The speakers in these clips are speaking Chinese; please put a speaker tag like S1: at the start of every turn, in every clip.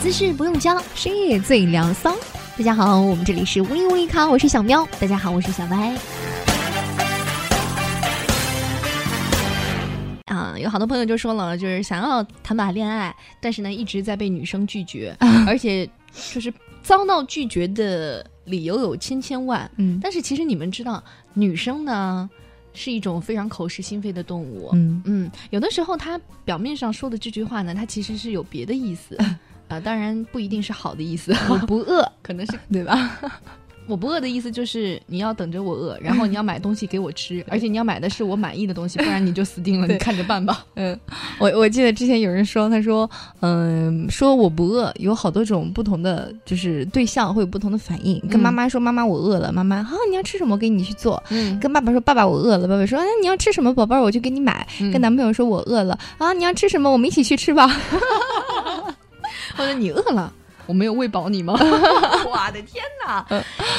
S1: 姿势不用教，
S2: 深夜最疗骚。
S1: 大家好，我们这里是无力无力咖，我是小喵。大家好，我是小白。啊，有好多朋友就说了，就是想要谈把恋爱，但是呢一直在被女生拒绝，而且就是遭到拒绝的理由有千千万。
S2: 嗯
S1: 但是其实你们知道，女生呢是一种非常口是心非的动物。
S2: 嗯
S1: 嗯，有的时候她表面上说的这句话呢，她其实是有别的意思。啊，当然不一定是好的意思，
S2: 我不饿，
S1: 可能是
S2: 对吧？
S1: 我不饿的意思就是你要等着我饿，然后你要买东西给我吃，而且你要买的是我满意的东西，不然你就死定了，你看着办吧。
S2: 嗯，我我记得之前有人说，他说，嗯、说我不饿，有好多种不同的，就是对象会有不同的反应。跟
S1: 嗯
S2: 妈妈说，妈妈我饿了，妈妈啊，你要吃什么，我给你去做。
S1: 嗯，
S2: 跟爸爸说，爸爸我饿了，爸爸说，哎，你要吃什么，宝贝儿，我就给你买。
S1: 嗯
S2: 跟男朋友说，我饿了啊，你要吃什么，我们一起去吃吧。
S1: 或者你饿了。我没有喂饱你吗？我的天哪！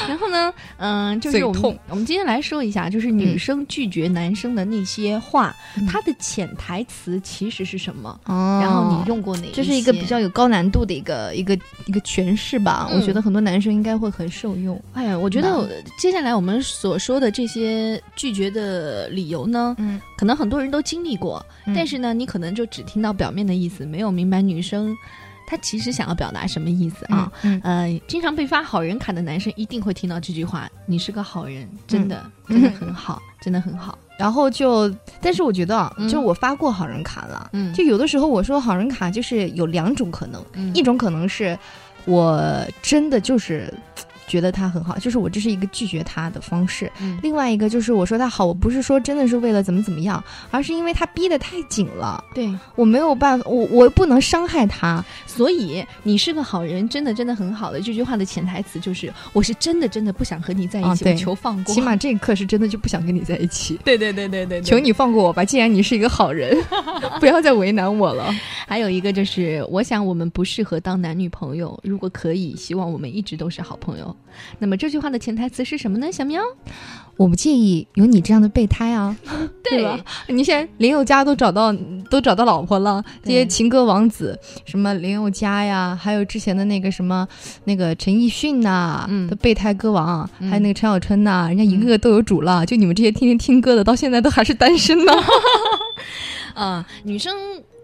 S1: 然后呢，嗯、就是我们我们今天来说一下，就是女生拒绝男生的那些话，
S2: 嗯
S1: 它的潜台词其实是什么？
S2: 哦
S1: 然后你用过哪？
S2: 这是一个比较有高难度的一个一个一个诠释吧，
S1: 嗯
S2: 我觉得很多男生应该会很受用。
S1: 哎呀，我觉得接下来我们所说的这些拒绝的理由呢，
S2: 嗯，
S1: 可能很多人都经历过，但是呢，你可能就只听到表面的意思，没有明白女生她其实想要表达什么意思啊。
S2: 嗯，
S1: 呃，经常被发好人卡的男生一定会听到这句话：“你是个好人，真的，
S2: 嗯。
S1: 真的很好，真的很好。
S2: 然后就，但是我觉得就我发过好人卡了，
S1: 嗯。
S2: 就有的时候我说好人卡就是有两种可能，
S1: 嗯。
S2: 一种可能是我真的就是觉得他很好，就是我这是一个拒绝他的方式；
S1: 嗯
S2: 另外一个就是我说他好，我不是说真的是为了怎么怎么样，而是因为他逼得太紧了，
S1: 对，
S2: 我没有办法，我我不能伤害他。
S1: 所以你是个好人，真的真的很好的。这句话的潜台词就是，我是真的真的不想和你在一起，
S2: 啊对
S1: 我求放过。
S2: 起码这一刻是真的就不想跟你在一起。
S1: 对对对对对
S2: 求你放过我吧，既然你是一个好人，不要再为难我了。
S1: 还有一个就是，我想我们不适合当男女朋友，如果可以，希望我们一直都是好朋友。那么这句话的潜台词是什么呢？小喵，
S2: 我不介意有你这样的备胎啊，对吧？你现在林宥嘉都找到都找到老婆了，这些情歌王子，什么林宥嘉呀，还有之前的那个什么那个陈奕迅呐、
S1: 嗯
S2: 的备胎歌王，
S1: 嗯
S2: 还有那个陈小春呐、人家一个个都有主了，就你们这些天天听歌的，到现在都还是单身呢。
S1: 啊、女生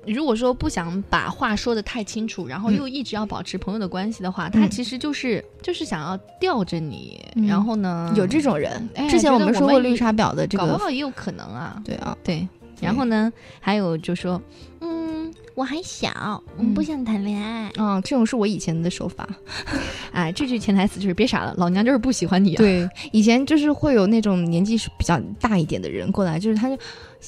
S1: 如果说不想把话说的太清楚，然后又一直要保持朋友的关系的话，他其实就是就是想要吊着你，
S2: 嗯
S1: 然后呢，
S2: 有这种人，
S1: 哎
S2: 之前我们说过绿茶婊的这个
S1: 搞不，好也有可能啊。
S2: 对啊，
S1: 对，然后呢，还有就说，嗯，我还小，我
S2: 嗯
S1: 不想谈恋爱。
S2: 啊、这种是我以前的手法。
S1: 哎，这句潜台词就是别傻了，老娘就是不喜欢你啊。
S2: 对，以前就是会有那种年纪是比较大一点的人过来，就是他就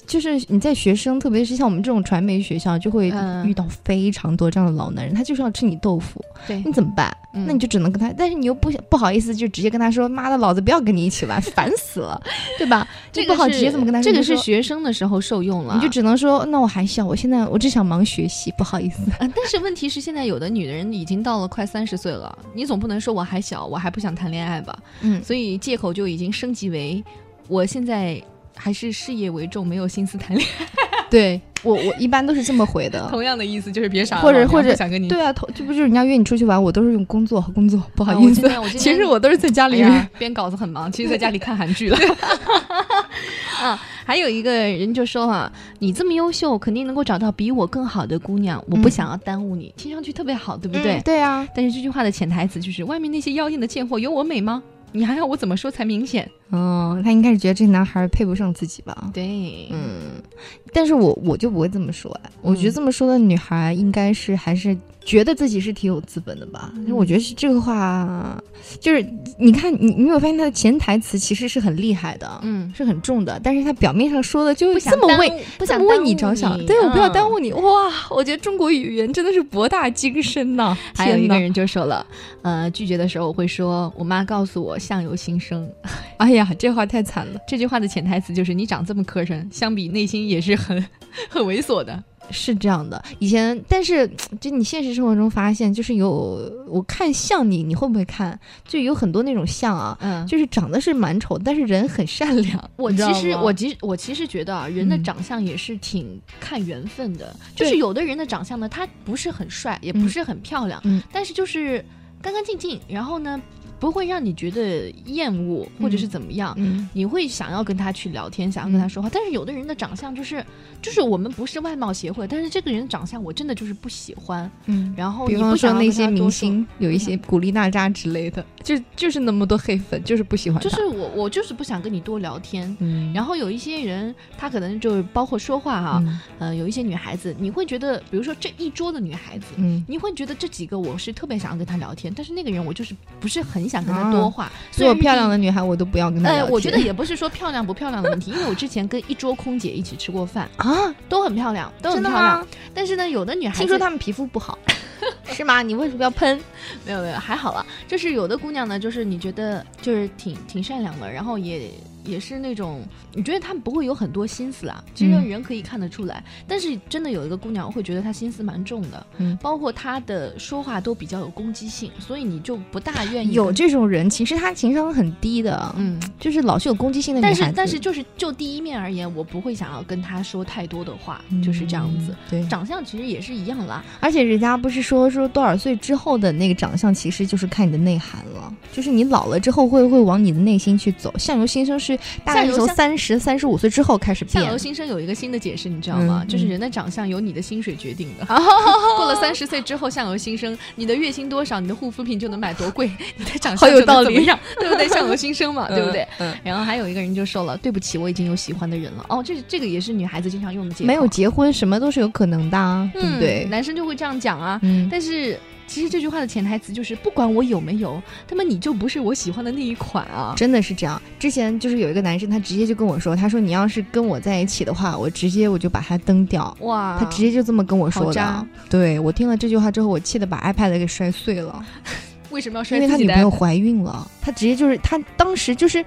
S2: 就是你在学生，特别是像我们这种传媒学校，就会
S1: 嗯
S2: 遇到非常多这样的老男人，他就是要吃你豆腐，
S1: 对
S2: 你怎么办？
S1: 嗯
S2: 那你就只能跟他，但是你又不不好意思，就直接跟他说：“妈的，老子不要跟你一起玩，烦死了，对吧？”
S1: 这个
S2: 不好直接这么跟他说，
S1: 这个是学生的时候受用了，
S2: 你就只能说：“那我还小，我现在我只想忙学习，不好意思。
S1: 啊，但是问题是，现在有的女人已经到了快三十岁了，你总不能说我还小，我还不想谈恋爱吧？”
S2: 嗯，
S1: 所以借口就已经升级为我现在还是事业为重，没有心思谈恋爱。
S2: 对我我一般都是这么回的。
S1: 同样的意思就是别傻了，
S2: 或者或者
S1: 想跟你。
S2: 对啊，头这不就是人家约你出去玩，我都是用工作和工作，不好意思 其实我都是在家里面。
S1: 哎，编稿子很忙，其实在家里看韩剧了。啊，还有一个人就说啊，你这么优秀，肯定能够找到比我更好的姑娘，我不
S2: 嗯
S1: 想要耽误你，听上去特别好，对不对？
S2: 嗯对啊，
S1: 但是这句话的潜台词就是，外面那些妖艳的贱货有我美吗？你还要我怎么说才明显？
S2: 哦，他应该是觉得这个男孩配不上自己吧？
S1: 对，
S2: 嗯，但是我我就不会这么说哎，我觉得这么说的女孩应该是还是觉得自己是挺有资本的吧？
S1: 嗯
S2: 因为我觉得是这个话，就是你看你你有没有发现他的潜台词其实是很厉害的，
S1: 嗯，
S2: 是很重的，但是他表面上说的就这么为
S1: 不想
S2: 这么为你着想，对我不要耽
S1: 嗯
S2: 误你。哇，我觉得中国语言真的是博大精深呐！
S1: 还有一个人就说了，呃，拒绝的时候我会说，我妈告诉我相由心生。
S2: 哎呀，这话太惨了。
S1: 这句话的潜台词就是你长这么磕碜，相比内心也是很很猥琐的。
S2: 是这样的。以前，但是就你现实生活中发现，就是有我看像你，你会不会看？就有很多那种像啊，
S1: 嗯，
S2: 就是长得是蛮丑，但是人很善良。
S1: 我其实我其实我其实觉得啊，人的
S2: 嗯
S1: 长相也是挺看缘分的。就是有的人的长相呢，他不是很帅，也不
S2: 嗯
S1: 是很漂亮，
S2: 嗯
S1: 但是就是干干净净，然后呢，不会让你觉得厌恶或者是怎么样。
S2: 嗯，
S1: 你会想要跟他去聊天，想要跟他说话，但是有的人的长相就是，就是我们不是外貌协会，但是这个人的长相我真的就是不喜欢，
S2: 嗯。
S1: 然后
S2: 比方
S1: 你不
S2: 说那些明星，有一些古力娜扎之类的，就就是那么多黑粉，就是不喜欢。
S1: 就是我我就是不想跟你多聊天。
S2: 嗯，
S1: 然后有一些人，他可能就是包括说话哈、
S2: 嗯
S1: 呃，有一些女孩子，你会觉得，比如说这一桌的女孩子，
S2: 嗯，
S1: 你会觉得这几个我是特别想要跟她聊天，但是那个人我就是不是很想跟她
S2: 啊
S1: 多话。
S2: 所有漂亮
S1: 的。
S2: 女孩我都不要跟她
S1: 呃，我觉得也不是说漂亮不漂亮的问题，因为我之前跟一桌空姐一起吃过饭，
S2: 啊，
S1: 都很漂亮，都很漂亮。？但是呢，有的女孩
S2: 听说她们皮肤不好，是吗？你为什么要喷？
S1: 没有没有还好了，就是有的姑娘呢，就是你觉得就是挺挺善良的，然后也也是那种你觉得他们不会有很多心思啊，其实
S2: 嗯
S1: 人可以看得出来。但是真的有一个姑娘，我会觉得她心思蛮重的，
S2: 嗯
S1: 包括她的说话都比较有攻击性，所以你就不大愿意
S2: 有这种人，其实她情商很低的，
S1: 嗯。
S2: 就是老是有攻击性的女孩子。
S1: 但是但是就是就第一面而言，我不会想要跟她说太多的话，就是这样子。
S2: 嗯。对，
S1: 长相其实也是一样啦，
S2: 而且人家不是说说多少岁之后的那个长相，其实就是看你的内涵了。就是你老了之后会会往你的内心去走。相由心生是大概是从
S1: 相由相
S2: 三十三十五岁之后开始变。
S1: 相由心生有一个新的解释，你知道吗？
S2: 嗯
S1: 就是人的长相由你的薪水决定的。过了三十岁之后，相由心生，你的月薪多少，你的护肤品就能买多贵，你的长相就能
S2: 好有道理
S1: 怎么样，对不对？相由心生嘛，对不对？
S2: 嗯？
S1: 然后还有一个人就说了：“对不起，我已经有喜欢的人了。”哦，这这个也是女孩子经常用的借口。
S2: 没有结婚，什么都是有可能的、啊，对
S1: 嗯，
S2: 不对？
S1: 男生就会这样讲啊。
S2: 嗯，
S1: 但是其实这句话的潜台词就是，不管我有没有，他妈你就不是我喜欢的那一款啊。
S2: 真的是这样。之前就是有一个男生，他直接就跟我说，他说你要是跟我在一起的话，我直接我就把他蹬掉。
S1: 哇，
S2: 他直接就这么跟我说的。对我听了这句话之后，我气得把 iPad 给摔碎了，
S1: 为什么要摔
S2: 因为他女朋友怀孕了。他直接就是他当时就是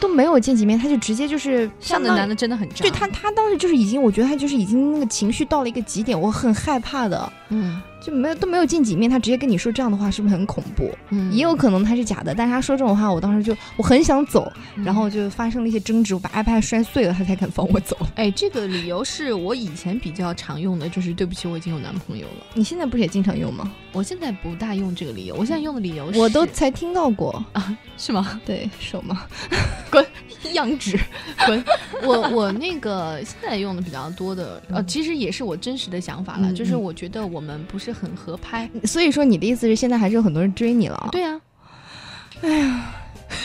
S2: 都没有见几面，他就直接就是相当
S1: 这样的男的真的很渣。
S2: 对他，他当时就是已经，我觉得他就是已经那个情绪到了一个极点，我很害怕的，
S1: 嗯
S2: 就没有都没有见几面，他直接跟你说这样的话，是不是很恐怖？
S1: 嗯
S2: 也有可能他是假的，但是他说这种话，我当时就我很想走，
S1: 嗯
S2: 然后就发生了一些争执，我把 iPad 摔碎了，他才肯放我走。
S1: 哎，这个理由是我以前比较常用的，就是对不起，我已经有男朋友了。
S2: 你现在不是也经常用吗？
S1: 我现在不大用这个理由，我现在用的理由是
S2: 我都才听到过 啊，
S1: 是吗？
S2: 对手吗？
S1: 滚，
S2: 样纸。
S1: 滚！我我那个现在用的比较多的，呃，其实也是我真实的想法了，就是我觉得我们不是很合拍。
S2: 所以说你的意思是现在还是有很多人追你了啊？
S1: 对呀、哎呀，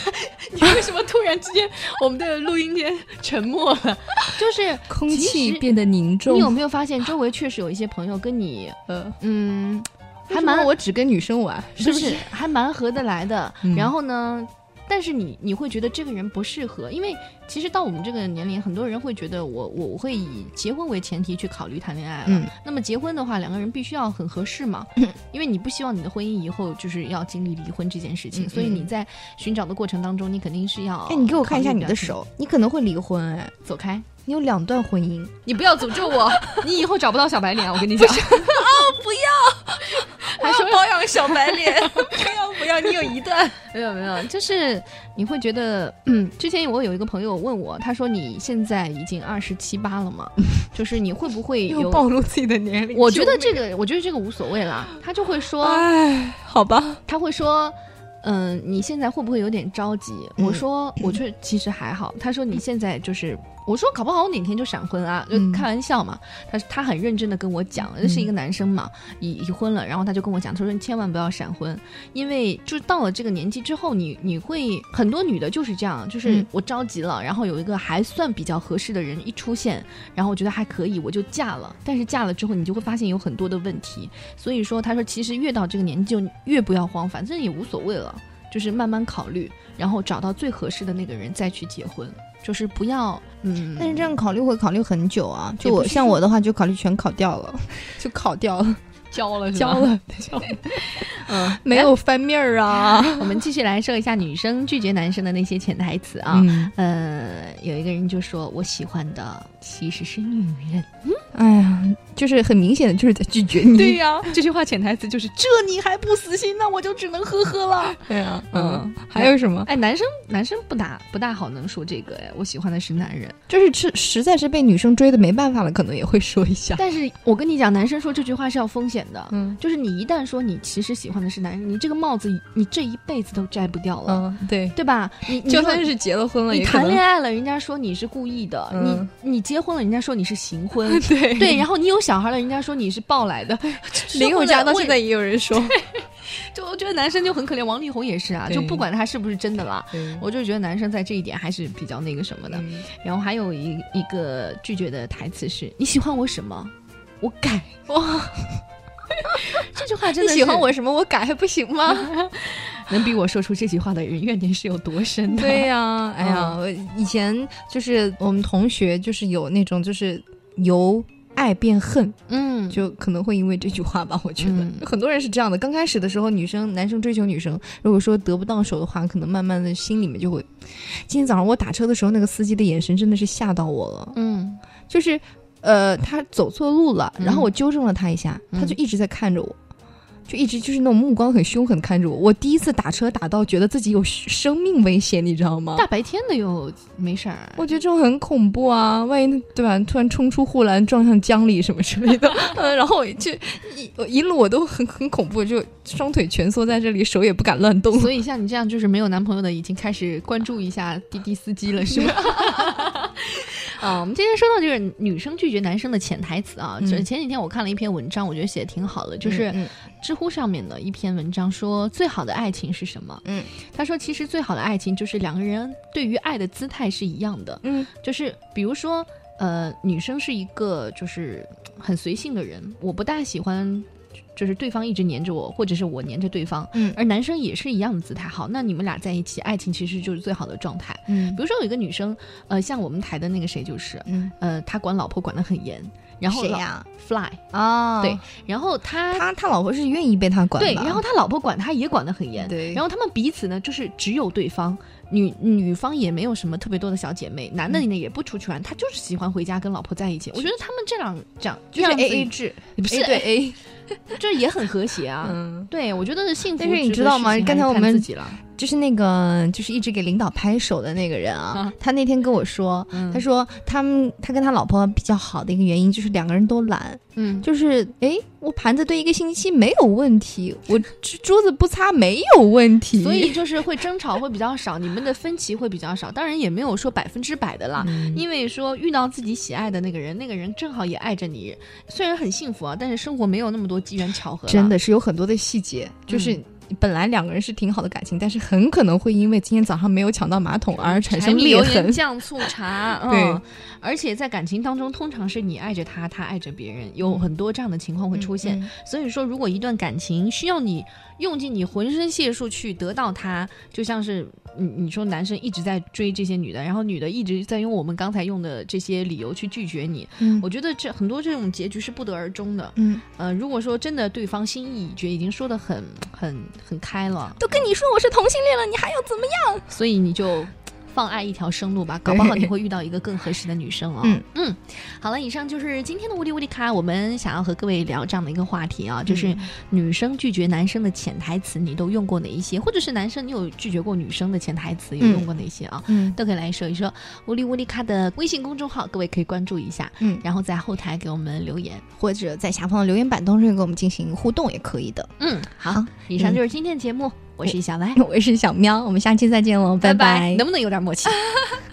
S1: 你为什么突然之间我们的录音间沉默了？就是
S2: 空气变得凝重。
S1: 你有没有发现，周围确实有一些朋友跟你，
S2: 呃，
S1: 嗯，还
S2: 还
S1: 蛮
S2: 蛮我只跟女生玩，是不
S1: 是？还蛮合得来的。
S2: 嗯
S1: 然后呢，但是你你会觉得这个人不适合，因为其实到我们这个年龄，很多人会觉得我我我会以结婚为前提去考虑谈恋爱了。
S2: 嗯
S1: 那么结婚的话，两个人必须要很合适嘛，因为你不希望你的婚姻以后就是要经历离婚这件事情，
S2: 嗯
S1: 所以你在寻找的过程当中，你肯定是要。
S2: 哎，你给我看一下你的，手，你可能会离婚哎，
S1: 走开！
S2: 你有两段婚姻。
S1: 你不要诅咒我，你以后找不到小白脸，我跟你讲。哦，不要还说
S2: 保养小白脸，不要，你有一段。
S1: 没有没有，就是你会觉得，嗯，之前我有一个朋友问我，他说你现在已经二十七八了嘛，就是你会不会有？
S2: 暴露自己的年龄。
S1: 我觉得这个，我觉得这个无所谓啦。他就会说，
S2: 哎，好吧，
S1: 他会说，嗯、你现在会不会有点着急？
S2: 嗯
S1: 我说，我觉得其实还好。他说你现在就是，我说搞不好我哪天就闪婚啊，就
S2: 嗯
S1: 开玩笑嘛。他他很认真的跟我讲，那是一个男生嘛，已已婚了，然后他就跟我讲，他说你千万不要闪婚，因为就是到了这个年纪之后，你你会很多女的就是这样，就是
S2: 嗯
S1: 我着急了，然后有一个还算比较合适的人一出现，然后我觉得还可以，我就嫁了。但是嫁了之后，你就会发现有很多的问题，所以说他说其实越到这个年纪就越不要慌，反正也无所谓了。就是慢慢考虑，然后找到最合适的那个人再去结婚，就是不要嗯。
S2: 但是这样考虑会考虑很久啊。就我像我的话，就考虑全考掉了，就考掉了，
S1: 交了
S2: 交，了，交了
S1: 嗯，
S2: 没有翻面儿啊。
S1: 我们继续来说一下女生拒绝男生的那些潜台词啊。
S2: 嗯，
S1: 呃，有一个人就说：“我喜欢的其实是女人。”嗯，
S2: 哎呀，就是很明显的就是在拒绝你。
S1: 对呀、这句话潜台词就是这你还不死心，那我就只能呵呵了。
S2: 对 呀，
S1: 嗯
S2: 嗯，还有什么？
S1: 哎，男生男生不大不大好能说这个哎，我喜欢的是男人。
S2: 就是是实在是被女生追的没办法了，可能也会说一下。
S1: 但是我跟你讲，男生说这句话是要风险的。
S2: 嗯
S1: 就是你一旦说你其实喜欢的是男人，你这个帽子你这一辈子都摘不掉了，
S2: 嗯，对，
S1: 对吧？你你
S2: 就算是结了婚了，
S1: 你谈恋爱了，人家说你是故意的；
S2: 嗯
S1: 你你结婚了，人家说你是行婚。
S2: 对
S1: 对，然后你有小孩了，人家说你是抱来的。
S2: 林宥嘉到现在也有人说，
S1: 就我觉得男生就很可怜，王力宏也是啊，就不管他是不是真的啦，我就觉得男生在这一点还是比较那个什么的。
S2: 嗯
S1: 然后还有一一个拒绝的台词是：“你喜欢我什么？我改。”哇，这句话 真的
S2: 你喜欢我什么？我改还不行吗？
S1: 能逼我说出这句话的人，怨念是有多深的？
S2: 对呀、哎呀，我以前就是我们同学，就是有那种就是由爱变恨，
S1: 嗯，
S2: 就可能会因为这句话吧。我觉得、
S1: 嗯
S2: 很多人是这样的，刚开始的时候，女生男生追求女生，如果说得不到手的话，可能慢慢的心里面就会。今天早上我打车的时候，那个司机的眼神真的是吓到我了，
S1: 嗯
S2: 就是呃，他走错路了，
S1: 嗯
S2: 然后我纠正了他一下，
S1: 嗯
S2: 他就一直在看着我。就一直就是那种目光很凶狠看着我，我第一次打车打到觉得自己有生命危险，你知道吗？
S1: 大白天的又没事儿。
S2: 我觉得这种很恐怖啊！万一对吧，突然冲出护栏撞向江里什么之类的，嗯，然后我就一一路我都很很恐怖，就双腿蜷缩在这里，手也不敢乱动。
S1: 所以像你这样就是没有男朋友的，已经开始关注一下滴滴司机了，是吗？啊，我们今天说到就是女生拒绝男生的潜台词啊。
S2: 就
S1: 是、前几天我看了一篇文章，我觉得写的挺好的，就是
S2: 嗯
S1: 知乎上面的一篇文章说，最好的爱情是什么？
S2: 嗯，
S1: 他说其实最好的爱情就是两个人对于爱的姿态是一样的，
S2: 嗯
S1: 就是比如说，呃，女生是一个就是很随性的人，我不大喜欢。就是对方一直黏着我，或者是我黏着对方，
S2: 嗯
S1: 而男生也是一样的姿态。好，那你们俩在一起，爱情其实就是最好的状态。
S2: 嗯
S1: 比如说有一个女生，呃，像我们台的那个谁就是，
S2: 嗯，
S1: 呃，他管老婆管得很严，然后
S2: 谁呀
S1: ？Fly，
S2: 啊，
S1: 对，然后他
S2: 他他老婆是愿意被他管
S1: 对，然后他老婆管他也管得很严，
S2: 对
S1: 然后他们彼此呢，就是只有对方，女女方也没有什么特别多的小姐妹，男的
S2: 嗯
S1: 呢也不出去玩，他就是喜欢回家跟老婆在一起。我觉得他们这样这样
S2: 就是 A A 制，
S1: 不是
S2: 对 A，
S1: 这也很和谐啊。
S2: 嗯，
S1: 对，我觉得幸福
S2: 但是你
S1: 值
S2: 知道吗刚才我们就是那个就是一直给领导拍手的那个人啊
S1: 啊，
S2: 他那天跟我说，
S1: 嗯
S2: 他说他们他跟他老婆比较好的一个原因就是两个人都懒，
S1: 嗯，
S2: 就是诶，我盘子堆一个星期没有问题，我 这桌子不擦没有问题，
S1: 所以就是会争吵会比较少，你们的分歧会比较少，当然也没有说百分之百的啦。
S2: 嗯
S1: 因为说遇到自己喜爱的那个人，那个人正好也爱着你，虽然很幸福啊，但是生活没有那么多机缘巧合。
S2: 真的是有很多的细节，就是。本来两个人是挺好的感情，但是很可能会因为今天早上没有抢到马桶而产生裂痕
S1: 盐。酱醋茶，嗯，
S2: 对，
S1: 而且在感情当中，通常是你爱着他，他爱着别人，有很多这样的情况会出现。
S2: 嗯
S1: 所以说，如果一段感情需要你用尽你浑身解数去得到他，就像是你你说男生一直在追这些女的，然后女的一直在用我们刚才用的这些理由去拒绝你，
S2: 嗯
S1: 我觉得这很多这种结局是不得而终的。
S2: 嗯，
S1: 呃，如果说真的对方心意已决，已经说的很很很开了，
S2: 都跟你说我是同性恋了，你还要怎么样？
S1: 所以你就放爱一条生路吧，搞不好你会遇到一个更合适的女生哦。
S2: 嗯
S1: 嗯，好了，以上就是今天的无敌无敌卡，我们想要和各位聊这样的一个话题啊，就是女生拒绝男生的潜台词，你都用过哪一些？或者是男生你有拒绝过女生的潜台词，有用过哪些啊？
S2: 嗯
S1: 都可以来说一说。无敌无敌卡的微信公众号，各位可以关注一下，
S2: 嗯，
S1: 然后在后台给我们留言。
S2: 或者在下方的留言板当中跟我们进行互动也可以的。
S1: 嗯，好，以上就是今天的节目，我是小歪，
S2: 我是小喵，我们下期再见喽，拜
S1: 拜，能不能有点默契？